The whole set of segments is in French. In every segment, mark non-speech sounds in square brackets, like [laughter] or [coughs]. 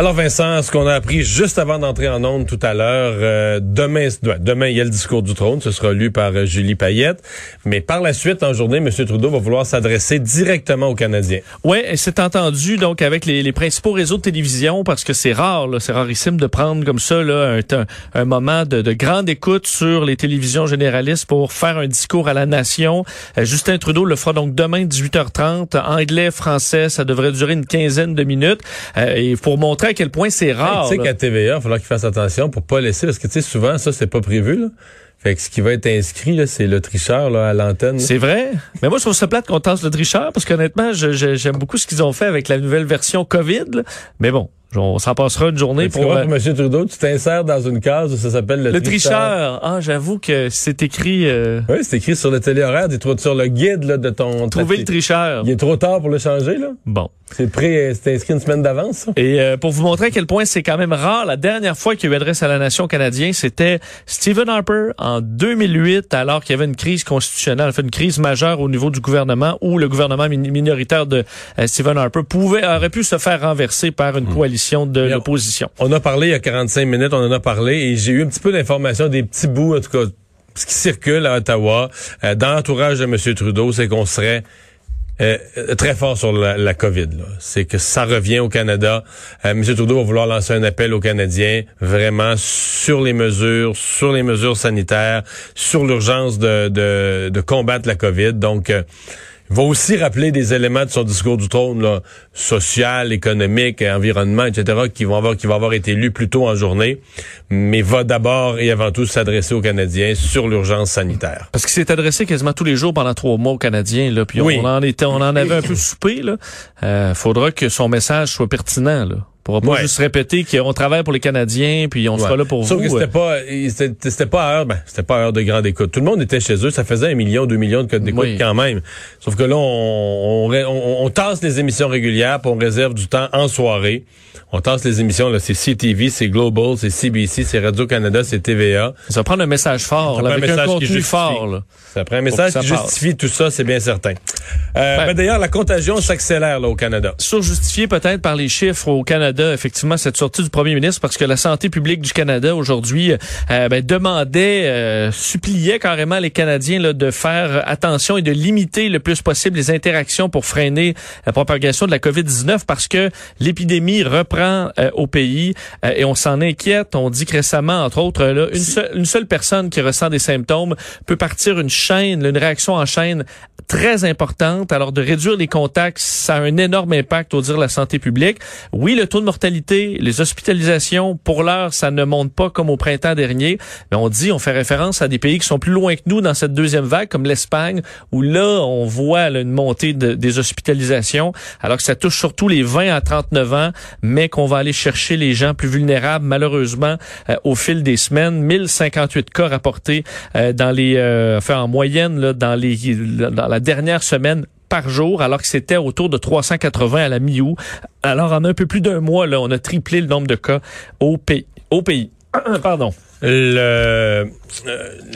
Alors Vincent, ce qu'on a appris juste avant d'entrer en onde tout à l'heure, euh, demain, demain il y a le discours du trône, ce sera lu par euh, Julie Payette, mais par la suite en journée, M. Trudeau va vouloir s'adresser directement aux Canadiens. Oui, c'est entendu donc avec les, les, principaux réseaux de télévision parce que c'est rare, c'est rarissime de prendre comme ça là, un, un moment de, de, grande écoute sur les télévisions généralistes pour faire un discours à la nation. Euh, Justin Trudeau le fera donc demain 18h30, anglais, français, ça devrait durer une quinzaine de minutes et pour montrer à quel point c'est rare. tu sais qu'à TVA, il va falloir qu'il fasse attention pour pas laisser, parce que tu sais, souvent, ça, c'est pas prévu, là. Fait que ce qui va être inscrit, c'est le tricheur là, à l'antenne. C'est vrai. Mais moi, je trouve ça plate qu'on tasse le tricheur parce qu'honnêtement, j'aime beaucoup ce qu'ils ont fait avec la nouvelle version COVID. Là. Mais bon, on s'en passera une journée pour. Euh... M. Trudeau, tu t'insères dans une case où ça s'appelle le, le tricheur? Ah, j'avoue que c'est écrit. Euh... Oui, c'est écrit sur le téléhoraire, sur le guide là, de ton. Trouver le tricheur. Il est trop tard pour le changer là. Bon. C'est prêt, c'est inscrit une semaine d'avance. Et euh, pour vous montrer à quel point c'est quand même rare, la dernière fois qu'il y a eu adresse à la nation canadienne, c'était Stephen Harper en 2008, alors qu'il y avait une crise constitutionnelle, fait une crise majeure au niveau du gouvernement, où le gouvernement minoritaire de euh, Stephen Harper pouvait aurait pu se faire renverser par une mmh. coalition de l'opposition. On a parlé il y a 45 minutes, on en a parlé, et j'ai eu un petit peu d'informations, des petits bouts, en tout cas, ce qui circule à Ottawa, euh, dans l'entourage de M. Trudeau, c'est qu'on serait euh, très fort sur la, la COVID. C'est que ça revient au Canada. Euh, M. Trudeau va vouloir lancer un appel aux Canadiens vraiment sur les mesures, sur les mesures sanitaires, sur l'urgence de, de, de, combattre la COVID. Donc, euh, il va aussi rappeler des éléments de son discours du trône, là, social, économique, environnement, etc., qui vont avoir, qui vont avoir été lus plus tôt en journée, mais va d'abord et avant tout s'adresser aux Canadiens sur l'urgence sanitaire. Parce qu'il s'est adressé quasiment tous les jours pendant trois mois aux Canadiens, là, puis on en était, on en avait un peu [coughs] soupé, là. Euh, faudra que son message soit pertinent, là pourra pas juste répéter qu'on travaille pour les Canadiens puis on sera là pour Sauf vous. que c'était pas c'était pas heure ben, c'était pas heure de grande écoute. Tout le monde était chez eux, ça faisait un million, deux millions de codes d'écoute quand même. Sauf que là on, on, on, tasse les émissions régulières, puis on réserve du temps en soirée. On tasse les émissions là, c'est CTV, c'est Global, c'est CBC, c'est Radio Canada, c'est TVA. Ça prend un message fort, là, avec un, message un contenu fort. Là, ça prend un message qui justifie tout ça, c'est bien certain. Euh, ben, ben, d'ailleurs, la contagion s'accélère là au Canada. Surjustifié peut-être par les chiffres au Canada, effectivement, cette sortie du premier ministre, parce que la santé publique du Canada aujourd'hui euh, ben, demandait, euh, suppliait carrément les Canadiens là, de faire attention et de limiter le plus possible les interactions pour freiner la propagation de la COVID-19, parce que l'épidémie reprend euh, au pays euh, et on s'en inquiète. On dit que récemment, entre autres, là, une, seule, une seule personne qui ressent des symptômes peut partir une chaîne, une réaction en chaîne très importante. Alors de réduire les contacts, ça a un énorme impact au dire la santé publique. Oui, le taux de mortalité, les hospitalisations, pour l'heure, ça ne monte pas comme au printemps dernier, mais on dit, on fait référence à des pays qui sont plus loin que nous dans cette deuxième vague, comme l'Espagne, où là, on voit une montée de, des hospitalisations, alors que ça touche surtout les 20 à 39 ans, mais qu'on va aller chercher les gens plus vulnérables, malheureusement, euh, au fil des semaines. 1058 cas rapportés euh, dans les, euh, enfin, en moyenne, là, dans les, dans la dernière semaine par jour, alors que c'était autour de 380 à la mi-août. Alors, en un peu plus d'un mois, là, on a triplé le nombre de cas au pays. Au pays. [clears throat] Pardon. Le,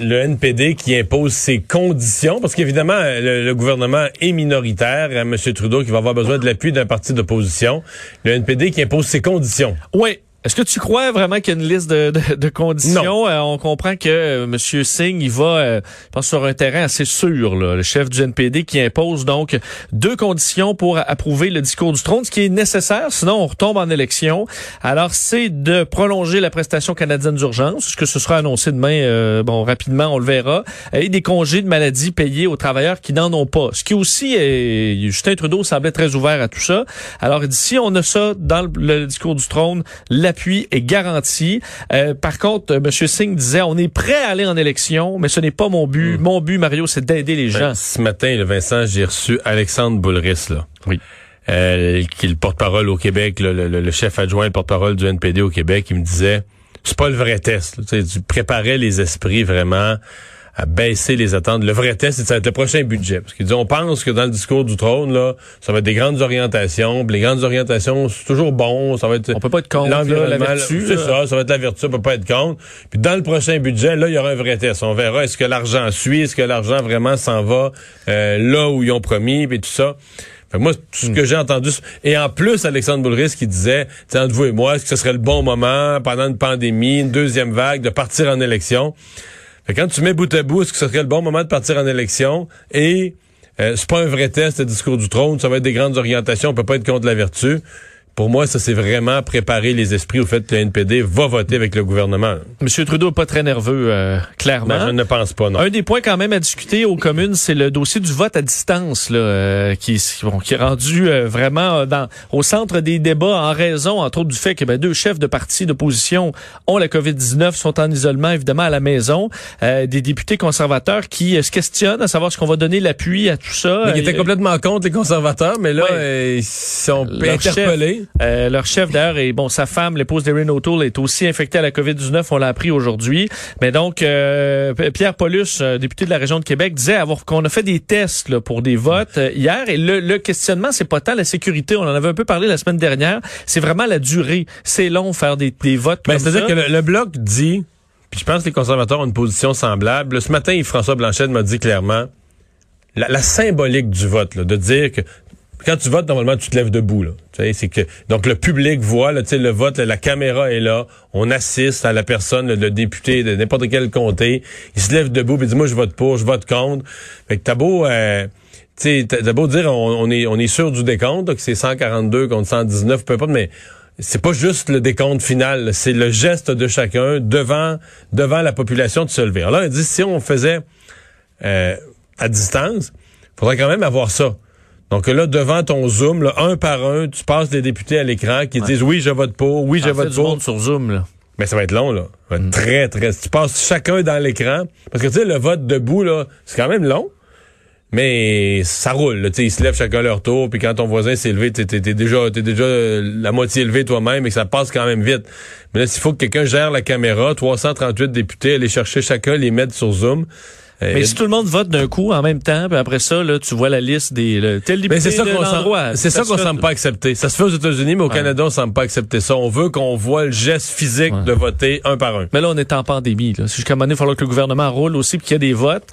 le NPD qui impose ses conditions, parce qu'évidemment, le, gouvernement est minoritaire, M. Trudeau qui va avoir besoin de l'appui d'un parti d'opposition. Le NPD qui impose ses conditions. Oui, Est-ce que tu crois vraiment qu'il y a une liste de, de, de conditions? Euh, on comprend que euh, M. Singh, il va, euh, je pense, sur un terrain assez sûr, là, le chef du NPD, qui impose donc deux conditions pour approuver le discours du trône, ce qui est nécessaire, sinon on retombe en élection. Alors, c'est de prolonger la prestation canadienne d'urgence, ce que ce sera annoncé demain, euh, bon, rapidement, on le verra, et des congés de maladie payés aux travailleurs qui n'en ont pas. Ce qui aussi, est, Justin Trudeau semblait très ouvert à tout ça. Alors, d'ici, on a ça dans le, le discours du trône, l'appui est garanti. Euh, par contre, M. Singh disait, on est prêt à aller en élection, mais ce n'est pas mon but. Mm. Mon but, Mario, c'est d'aider les Ben, gens. ce matin, le Vincent, j'ai reçu Alexandre Boulris, là. Oui. Euh, qui est le porte-parole au Québec, le, le- le chef adjoint, le porte-parole du NPD au Québec, il me disait, c'est pas le vrai test. là. Tu sais, Tu préparais les esprits vraiment à baisser les attentes. Le vrai test, c'est ça va être le prochain budget. Parce qu'il dit, on pense que dans le discours du trône, là, ça va être des grandes orientations. Puis les grandes orientations, c'est toujours bon. Ça va être On peut pas être contre, la vertu, C'est ça, ça va être la vertu, on peut pas être contre. Puis dans le prochain budget, là, il y aura un vrai test. On verra est-ce que l'argent suit, est-ce que l'argent vraiment s'en va euh, là où ils ont promis, puis tout ça. Fait que moi, tout ce Hmm. que j'ai entendu, et en plus, Alexandre Boulris qui disait, entre vous et moi, est-ce que ce serait le bon moment, pendant une pandémie, une deuxième vague, de partir en élection? Quand tu mets bout à bout, est-ce que ce serait le bon moment de partir en élection? Et euh, c'est pas un vrai test, le discours du trône, ça va être des grandes orientations, on peut pas être contre la vertu. Pour moi, ça, c'est vraiment préparer les esprits au fait que le NPD va voter avec le gouvernement. M. Trudeau pas très nerveux, euh, clairement. Ben, je ne pense pas, non. Un des points quand même à discuter aux communes, c'est le dossier du vote à distance, là, euh, qui, bon, qui est rendu euh, vraiment euh, dans, au centre des débats en raison, entre autres, du fait que ben, deux chefs de partis d'opposition ont la COVID-19, sont en isolement, évidemment, à la maison. Euh, des députés conservateurs qui euh, se questionnent à savoir ce qu'on va donner l'appui à tout ça. Mais qui étaient complètement contre les conservateurs, mais là, Ouais. ils sont interpellés. Euh, leur chef d'ailleurs et bon sa femme l'épouse d'Erin O'Toole est aussi infectée à la COVID-19. On l'a appris aujourd'hui. Mais donc euh, Pierre Paulus euh, député de la région de Québec disait avoir qu'on a fait des tests là, pour des votes euh, hier. Et le, le questionnement c'est pas tant la sécurité. On en avait un peu parlé la semaine dernière. C'est vraiment la durée. C'est long faire des, des votes Ben, C'est-à-dire que le, le bloc dit, puis je pense que les conservateurs ont une position semblable. Ce matin, François Blanchet m'a dit clairement la, la symbolique du vote, là, de dire que quand tu votes, normalement, tu te lèves debout. Là. Tu sais, c'est que donc le public voit, là, tu sais, le vote, la caméra est là, on assiste à la personne, le, le député de n'importe quel comté, il se lève debout et dit moi je vote pour, je vote contre. Fait que t'as beau euh, tu beau dire on, est on est sûr du décompte, que c'est 142 contre 119, peu importe, mais c'est pas juste le décompte final, c'est le geste de chacun devant devant la population de se lever. Alors là, il dit si on faisait euh, à distance, faudrait quand même avoir ça. Donc là, devant ton Zoom, là, un par un, tu passes les députés à l'écran qui disent oui, je vote pour, oui, je En fait, vote du pour. monde sur Zoom là. Mais ça va être long, là. Ça va être très, très. Tu passes chacun dans l'écran. Parce que, tu sais, le vote debout, là, c'est quand même long. Mais ça roule, là. Tu sais, ils se lèvent chacun leur tour. Puis quand ton voisin s'est levé, t'es, t'es, déjà, t'es déjà euh, la moitié levé toi-même et que ça passe quand même vite. Mais là, s'il faut que quelqu'un gère la caméra, 338 députés, aller chercher chacun, les mettre sur Zoom. Euh, Mais si tout le monde vote d'un coup en même temps, puis après ça, là, tu vois la liste des le, tel député c'est ça qu'on c'est ça qu'on se semble pas accepter. Ça se fait aux États-Unis, mais au Canada, on semble pas accepter ça. On veut qu'on voit le geste physique Ouais. de voter un par un. Mais là, on est en pandémie. Là. Jusqu'à un moment donné, il va falloir que le gouvernement roule aussi puis qu'il y ait des votes.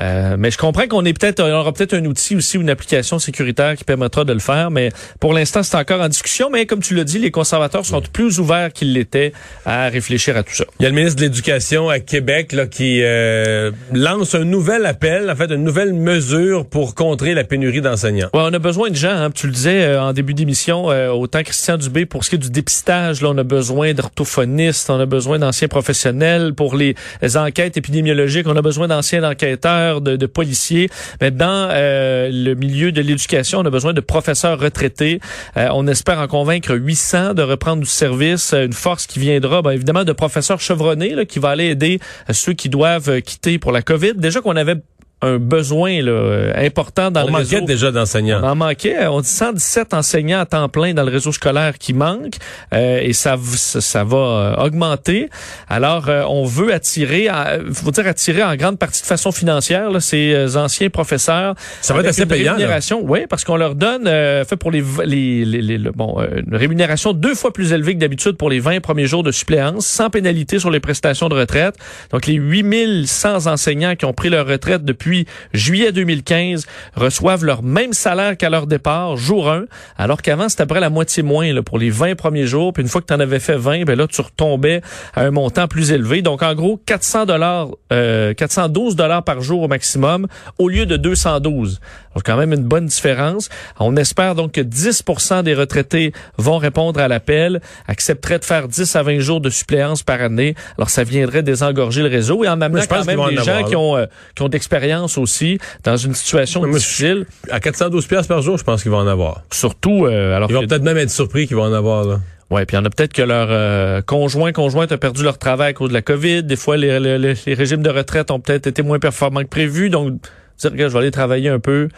Euh, mais je comprends qu'on est peut-être, on aura peut-être un outil aussi, une application sécuritaire qui permettra de le faire. Mais pour l'instant, c'est encore en discussion. Mais comme tu l'as dit, les conservateurs sont plus ouverts qu'ils l'étaient à réfléchir à tout ça. Il y a le ministre de l'Éducation à Québec là, qui euh, lance un nouvel appel, en fait, une nouvelle mesure pour contrer la pénurie d'enseignants. Ouais, on a besoin de gens. Hein. Tu le disais euh, en début d'émission, euh, autant Christian Dubé pour ce qui est du dépistage, là, on a besoin d'orthophonistes, on a besoin d'anciens professionnels pour les, enquêtes épidémiologiques, on a besoin d'anciens enquêteurs, de, de policiers. Mais dans euh, le milieu de l'éducation, on a besoin de professeurs retraités. Euh, on espère en convaincre 800 de reprendre du service, euh, une force qui viendra, ben, évidemment, de professeurs chevronnés là, qui va aller aider euh, ceux qui doivent quitter pour la COVID. Déjà qu'on avait un besoin là, euh, important dans On le manquait réseau. déjà On d'enseignants. en manquait. On dit 117 enseignants à temps plein dans le réseau scolaire qui manquent euh, et ça, ça, ça va euh, augmenter. Alors, euh, on veut attirer, à, faut dire attirer en grande partie de façon financière là, ces euh, anciens professeurs. Ça va être assez payant, oui, parce qu'on leur donne, euh, fait pour les, les, les, les- le- bon, euh, une rémunération deux fois plus élevée que d'habitude pour les 20 premiers jours de suppléance, sans pénalité sur les prestations de retraite. Donc, les 8100 enseignants qui ont pris leur retraite depuis depuis juillet 2015 reçoivent leur même salaire qu'à leur départ, jour 1, alors qu'avant, c'était à peu près la moitié moins là, pour les 20 premiers jours. Puis une fois que tu en avais fait 20, ben là, tu retombais à un montant plus élevé. Donc, en gros, 400 dollars, euh, 412 dollars par jour au maximum, au lieu de 212. Donc, quand même une bonne différence. On espère donc que 10% des retraités vont répondre à l'appel, accepteraient de faire 10 à 20 jours de suppléance par année. Alors, ça viendrait désengorger le réseau et en amenant quand même des en gens avoir, qui ont, euh, qui ont d'expérience aussi dans une situation difficile. À 412 pièces par jour, je pense qu'ils vont en avoir. Surtout, euh, alors Ils vont peut-être même être surpris qu'ils vont en avoir. Là. Ouais, puis il y en a peut-être que leur euh, conjoint, conjointe a perdu leur travail à cause de la COVID. Des fois, les, les- les- les régimes de retraite ont peut-être été moins performants que prévu. Donc, dire, regarde, je vais aller travailler un peu.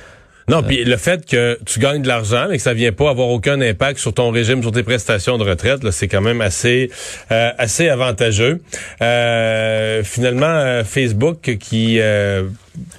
Non, puis le fait que tu gagnes de l'argent mais que ça vient pas avoir aucun impact sur ton régime, sur tes prestations de retraite, là, c'est quand même assez euh, assez avantageux. Euh, finalement, euh, Facebook qui euh,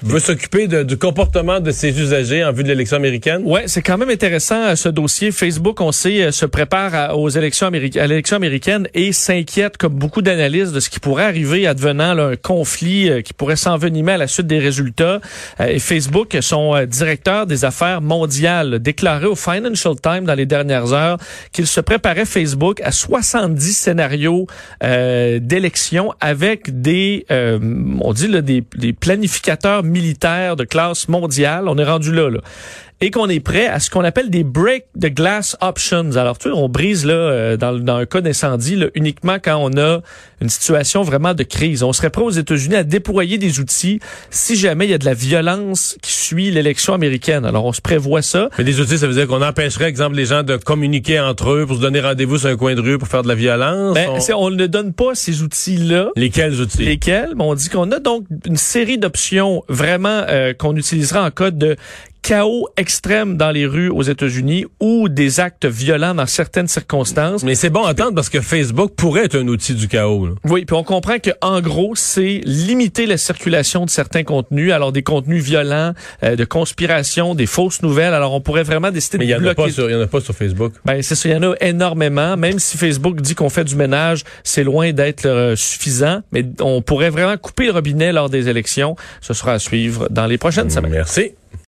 veut s'occuper du comportement de ses usagers en vue de l'élection américaine? Ouais, c'est quand même intéressant euh, ce dossier. Facebook, on sait, euh, se prépare à- aux élections américaines, à l'élection américaine et s'inquiète, comme beaucoup d'analystes, de ce qui pourrait arriver advenant là, un conflit euh, qui pourrait s'envenimer à la suite des résultats. Et Facebook, son directeur des affaires mondiales, déclaré au Financial Times dans les dernières heures qu'il se préparait Facebook à 70 scénarios d'élections avec des, on dit là, des, des planificateurs militaires de classe mondiale. On est rendu là, là et qu'on est prêt à ce qu'on appelle des break the glass options. Alors, tu sais, on brise là euh, dans, dans un cas d'incendie uniquement quand on a une situation vraiment de crise. On serait prêt aux États-Unis à déployer des outils si jamais il y a de la violence qui suit l'élection américaine. Alors, on se prévoit ça. Mais des outils, ça veut dire qu'on empêcherait, exemple, les gens de communiquer entre eux pour se donner rendez-vous sur un coin de rue pour faire de la violence? Ben, On- on ne donne pas ces outils-là. Lesquels outils? Lesquels? Mais on dit qu'on a donc une série d'options vraiment euh, qu'on utilisera en cas de chaos extrême dans les rues aux États-Unis ou des actes violents dans certaines circonstances. Mais c'est bon à entendre parce que Facebook pourrait être un outil du chaos. là. Oui, puis on comprend que en gros, c'est limiter la circulation de certains contenus, alors des contenus violents, euh, de conspiration, des fausses nouvelles. Alors on pourrait vraiment décider Mais de y bloquer. pas sur, il y en a pas sur Facebook. Ben c'est ça, il y en a énormément. Même si Facebook dit qu'on fait du ménage, c'est loin d'être euh, suffisant. Mais on pourrait vraiment couper le robinet lors des élections. Ce sera à suivre dans les prochaines semaines. Merci.